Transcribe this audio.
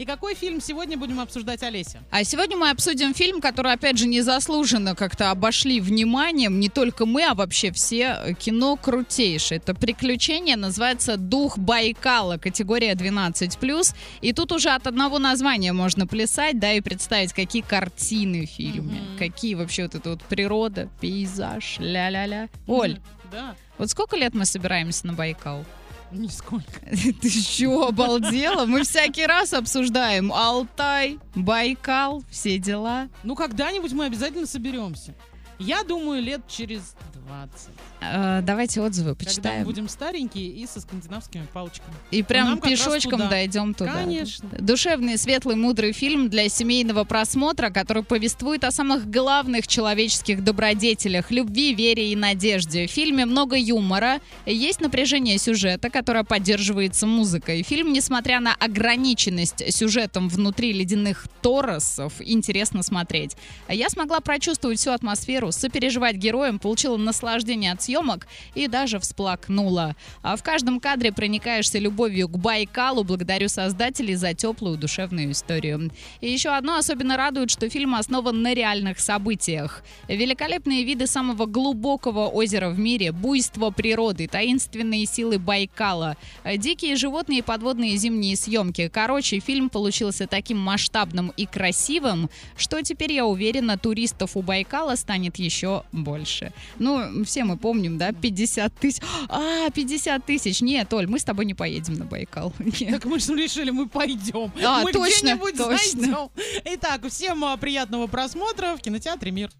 И какой фильм сегодня будем обсуждать, Олеся? А сегодня мы обсудим фильм, который, опять же, незаслуженно как-то обошли вниманием. Не только мы, а вообще все. Кино крутейшее. Это приключение, называется «Дух Байкала», категория 12+. И тут уже от одного названия можно плясать, да, и представить, какие картины в фильме. Мгм. Какие вообще вот это вот природа, пейзаж, ля-ля-ля. Оль, Да, вот сколько лет мы собираемся на Байкал? Нисколько. Ты что, обалдела? Мы всякий раз обсуждаем Алтай, Байкал, все дела. Ну, когда-нибудь мы обязательно соберемся. Я думаю, лет через 20. Э, давайте отзывы Когда мы почитаем. будем старенькие и со скандинавскими палочками. И прям нам пешочком туда. дойдем туда. Конечно. Душевный, светлый, мудрый фильм для семейного просмотра, который повествует о самых главных человеческих добродетелях, любви, вере и надежде. В фильме много юмора, есть напряжение сюжета, которое поддерживается музыкой. Фильм, несмотря на ограниченность сюжетом внутри ледяных торосов, интересно смотреть. Я смогла прочувствовать всю атмосферу, сопереживать героям, получила наслаждение от съемок и даже всплакнула. А в каждом кадре проникаешься любовью к Байкалу. Благодарю создателей за теплую душевную историю. И еще одно особенно радует, что фильм основан на реальных событиях. Великолепные виды самого глубокого озера в мире, буйство природы, таинственные силы Байкала, дикие животные и подводные зимние съемки. Короче, фильм получился таким масштабным и красивым, что теперь, я уверена, туристов у Байкала станет еще больше. Ну, все мы помним, да, 50 тысяч. А, 50 тысяч. Нет, Оль, мы с тобой не поедем на Байкал. Нет. Так мы же решили, мы пойдем. А, мы точно, где-нибудь точно. зайдем. Итак, всем а, приятного просмотра в кинотеатре «Мир».